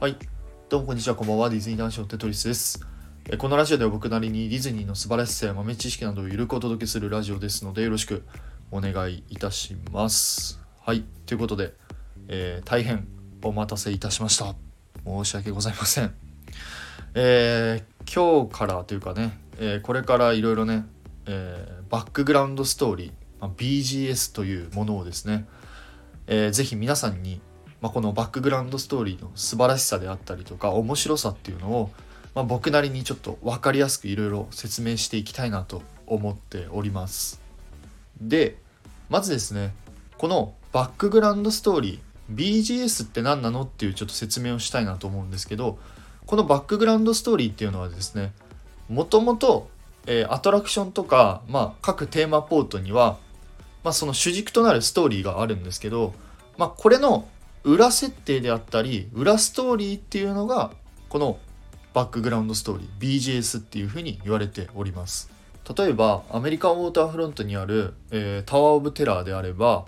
はい。どうもこんにちは、こんばんは。ディズニー男子のテトリスです。このラジオでは僕なりにディズニーの素晴らしさや豆知識などをゆるくお届けするラジオですので、よろしくお願いいたします。はい。ということで、えー大変お待たせいたしました。申し訳ございません。えー今日からというかね、えーこれからいろいろね、えバックグラウンドストーリー、BGS というものをですね、えーぜひ皆さんに、まあ、このバックグラウンドストーリーの素晴らしさであったりとか面白さっていうのを、まあ、僕なりにちょっと分かりやすくいろいろ説明していきたいなと思っております。でまずですねこのバックグラウンドストーリー BGS って何なのっていうちょっと説明をしたいなと思うんですけどこのバックグラウンドストーリーっていうのはですねもともとアトラクションとか、まあ、各テーマポートには、まあ、その主軸となるストーリーがあるんですけど、まあ、これの裏設定であったり裏ストーリーっていうのがこのバックグラウンドストーリー BGS っていうふうに言われております。例えばアメリカンウォーターフロントにある、えータワー・オブ・テラーであれば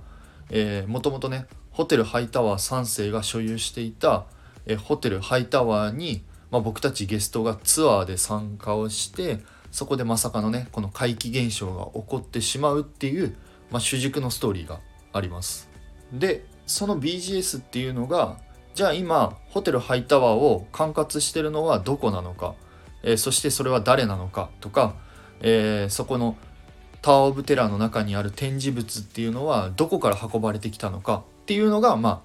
もともとねホテルハイタワー3世が所有していた、えーホテルハイタワーに、まあ、僕たちゲストがツアーで参加をしてそこでまさかのねこの怪奇現象が起こってしまうっていう、まあ、主軸のストーリーがあります。でその BGS っていうのがじゃあ今ホテルハイタワーを管轄してるのはどこなのか、えーそしてそれは誰なのか？とか、えーそこのタワー・オブ・テラーの中にある展示物っていうのはどこから運ばれてきたのか？っていうのがまあ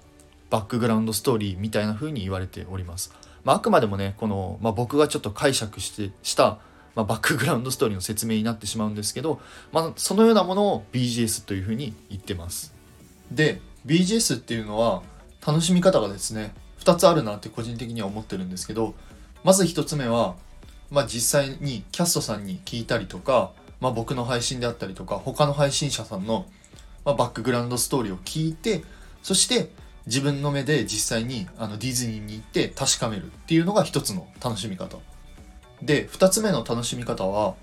バックグラウンドストーリーみたいな風に言われております。まあ、あくまでもねこの、まあ、僕がちょっと解釈してした、まあ、バックグラウンドストーリーの説明になってしまうんですけど、まあ、そのようなものを BGS という風に言ってます。で BGS っていうのは楽しみ方がですね2つあるなって個人的には思ってるんですけどまず1つ目は、まあ、実際にキャストさんに聞いたりとか、まあ、僕の配信であったりとか他の配信者さんの、まあ、バックグラウンドストーリーを聞いてそして自分の目で実際にあのディズニーに行って確かめるっていうのが一つの楽しみ方。で2つ目の楽しみ方は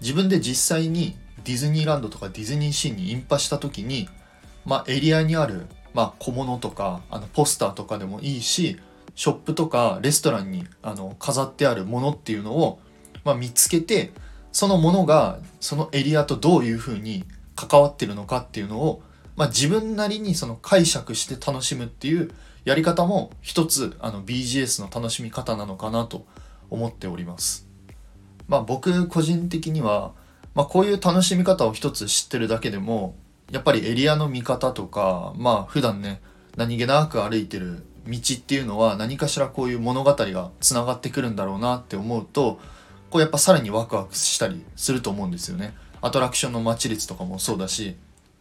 自分で実際にディズニーランドとかディズニーシーにインパした時に、まあ、エリアにある、まあ、小物とかあのポスターとかでもいいしショップとかレストランにあの飾ってあるものっていうのを、まあ、見つけてそのものがそのエリアとどういうふうに関わってるのかっていうのを、まあ、自分なりにその解釈して楽しむっていうやり方も一つあの BGS の楽しみ方なのかなと思っております。まあ僕個人的には、まあ、こういう楽しみ方を一つ知ってるだけでもやっぱりエリアの見方とかまあ普段ね何気なく歩いてる道っていうのは何かしらこういう物語がつながってくるんだろうなって思うとこうやっぱさらにワクワクしたりすると思うんですよね。アトラクションの待ち列とかもそうだし、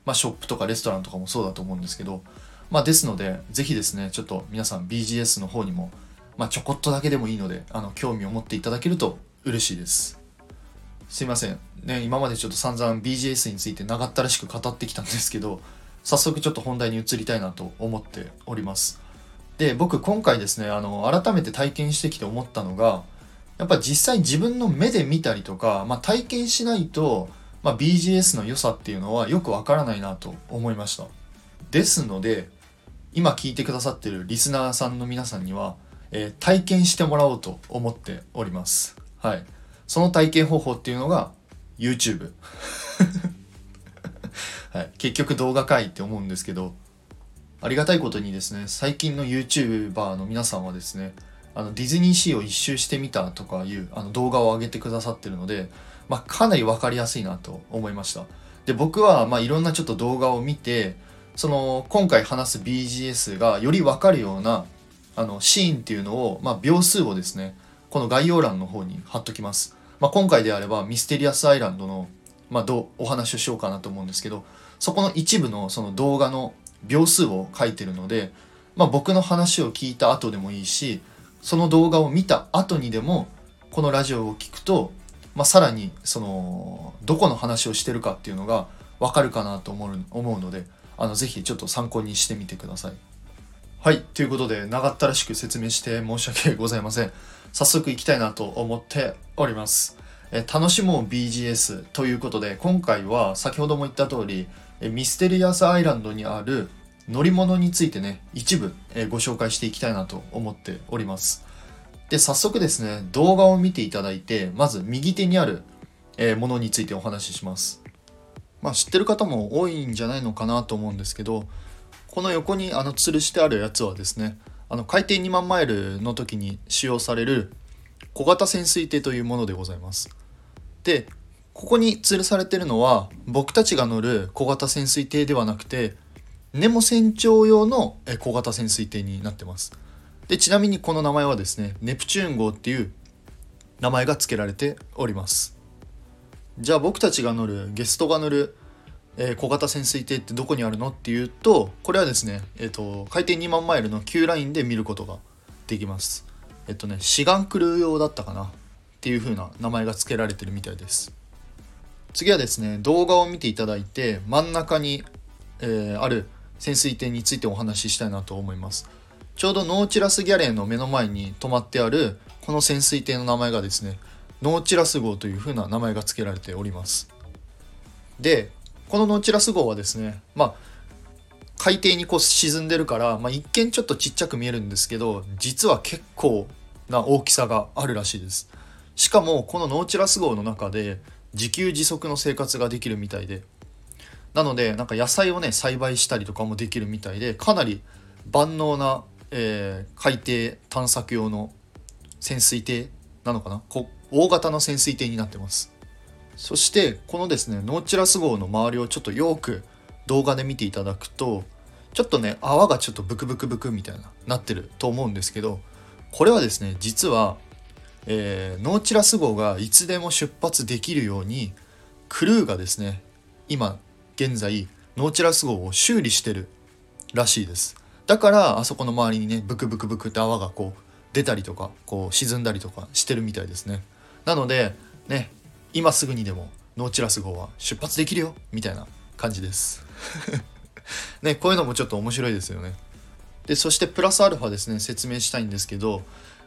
まあ、ショップとかレストランとかもそうだと思うんですけど、まあ、ですのでぜひですねちょっと皆さん BGS の方にも、まあ、ちょこっとだけでもいいのであの興味を持っていただけると嬉しいです。すいません。ね、今までちょっと散々 BGS について長ったらしく語ってきたんですけど、早速ちょっと本題に移りたいなと思っております。で、僕今回ですね、あの、改めて体験してきて思ったのが、やっぱ実際自分の目で見たりとか、まあ、体験しないと、まあ、BGS の良さっていうのはよくわからないなと思いました。ですので、今聞いてくださってるリスナーさんの皆さんには、えー体験してもらおうと思っております。はい。その体験方法っていうのが YouTube。はい。結局動画かいって思うんですけど、ありがたいことにですね、最近の YouTuber の皆さんはですね、あのディズニーシーを一周してみたとかいうあの動画を上げてくださってるので、まあ、かなり分かりやすいなと思いました。で、僕はまあいろんなちょっと動画を見て、その今回話す BGS がより分かるようなあのシーンっていうのを、まあ、秒数をですね、この概要欄の方に貼っときます。まあ、今回であればミステリアスアイランドの、まあ、どお話をしようかなと思うんですけどそこの一部のその動画の秒数を書いてるので、まあ、僕の話を聞いた後でもいいしその動画を見た後にでもこのラジオを聞くと、まあ、さらにそのどこの話をしてるかっていうのが分かるかなと思う思うのであのぜひちょっと参考にしてみてください。はい。ということで、長ったらしく説明して申し訳ございません。早速行きたいなと思っております。え楽しもう BGS ということで、今回は先ほども言った通り、ミステリアスアイランドにある乗り物についてね一部、えご紹介していきたいなと思っておりますで早速ですね動画を見ていただいてまず右手にある、えものについてお話ししますまあ知ってる方も多いんじゃないのかなと思うんですけどこの横にあの吊るしてあるやつはですねあの海底2万マイルの時に使用される小型潜水艇というものでございます。でここに吊るされてるのは僕たちが乗る小型潜水艇ではなくてネモ船長用の小型潜水艇になってます。でちなみにこの名前はですねネプチューン号っていう名前が付けられております。じゃあ僕たちが乗るゲストが乗る、えー小型潜水艇ってどこにあるのっていうとこれはですね、えー、と海底2万マイルの Q ラインで見ることができます。えっとね志願クルー用だったかなっていう風な名前が付けられてるみたいです。次はですね動画を見ていただいて真ん中に、えーある潜水艇についてお話ししたいなと思います。ちょうどノーチラスギャレーの目の前に止まってあるこの潜水艇の名前がですねノーチラス号という風な名前が付けられております。でこのノーチラス号はですねまあ海底にこう沈んでるから、まあ、一見ちょっとちっちゃく見えるんですけど実は結構な大きさがあるらしいです。しかもこのノーチラス号の中で自給自足の生活ができるみたいで。なのでなんか野菜をね栽培したりとかもできるみたいでかなり万能な、えー海底探索用の潜水艇なのかな？こ大型の潜水艇になってます。そしてこのですねノーチラス号の周りをちょっとよく動画で見ていただくとちょっとね泡がちょっとブクブクブクみたいななってると思うんですけどこれはですね実は、えーノーチラス号がいつでも出発できるようにクルーがですね今現在ノーチラス号を修理してるらしいです。だからあそこの周りにねブクブクブクって泡がこう出たりとかこう沈んだりとかしてるみたいですね。なのでね今すぐにでもノーチラス号は出発できるよみたいな感じです。ねこういうのもちょっと面白いですよね。でそしてプラスアルファですね説明したいんですけど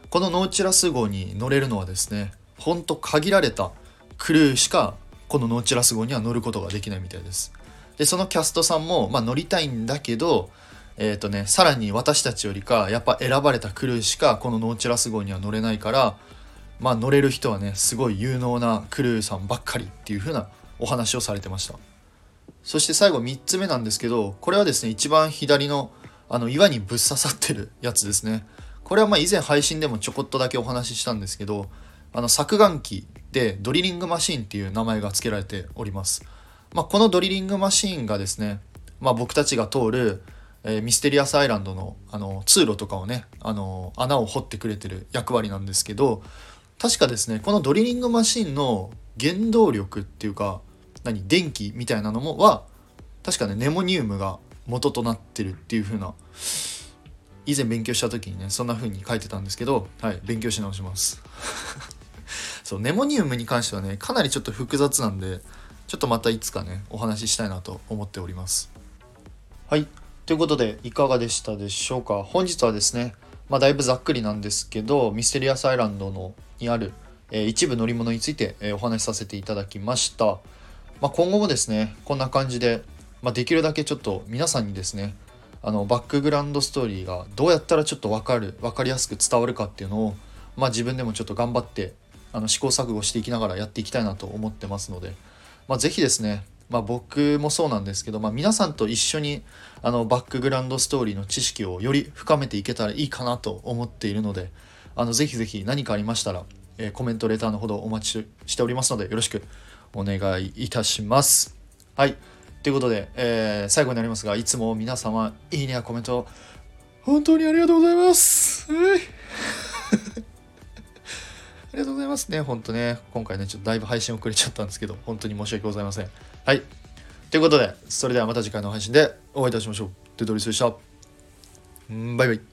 このノーチラス号に乗れるのはですねほんと限られたクルーしかこのノーチラス号には乗ることができないみたいです。でそのキャストさんも、まあ、乗りたいんだけどえっ、とねさらに私たちよりかやっぱ選ばれたクルーしかこのノーチラス号には乗れないからまあ乗れる人はねすごい有能なクルーさんばっかりっていう風なお話をされてました。そして最後3つ目なんですけどこれはですね一番左のあの岩にぶっ刺さってるやつですね。これはま以前配信でもちょこっとだけお話ししたんですけどあの削岩機でドリリングマシーンっていう名前が付けられております、まあ、このドリリングマシーンがですね、まあ、僕たちが通る、えーミステリアスアイランドのあの通路とかをねあの穴を掘ってくれてる役割なんですけど確かですねこのドリリングマシンの原動力っていうか何電気みたいなのもは確かねネモニウムが元となってるっていう風な以前勉強した時にねそんな風に書いてたんですけどはい勉強し直します。そうネモニウムに関してはねかなりちょっと複雑なんでちょっとまたいつかねお話ししたいなと思っております。はいということでいかがでしたでしょうか？本日はですねまあだいぶざっくりなんですけどミステリアスアイランドのにある、え一部乗り物について、えお話しさせていただきました。まあ、今後もですねこんな感じで、まあ、できるだけちょっと皆さんにですねあのバックグラウンドストーリーがどうやったらちょっと分かる分かりやすく伝わるかっていうのを、まあ、自分でもちょっと頑張ってあの試行錯誤していきながらやっていきたいなと思ってますので、まあ、ぜひですね、まあ、僕もそうなんですけど、まあ、皆さんと一緒にあのバックグラウンドストーリーの知識をより深めていけたらいいかなと思っているのであのぜひぜひ何かありましたら、えーコメントレターのほどお待ちしておりますのでよろしくお願いいたします。はい。ということで、えー最後になりますが、いつも皆様、いいねやコメント、本当にありがとうございます。はい ありがとうございますね。本当ね、今回ね、ちょっとだいぶ配信遅れちゃったんですけど、本当に申し訳ございません。はい。ということで、それではまた次回の配信でお会いいたしましょう。テトリスでした。バイバイ。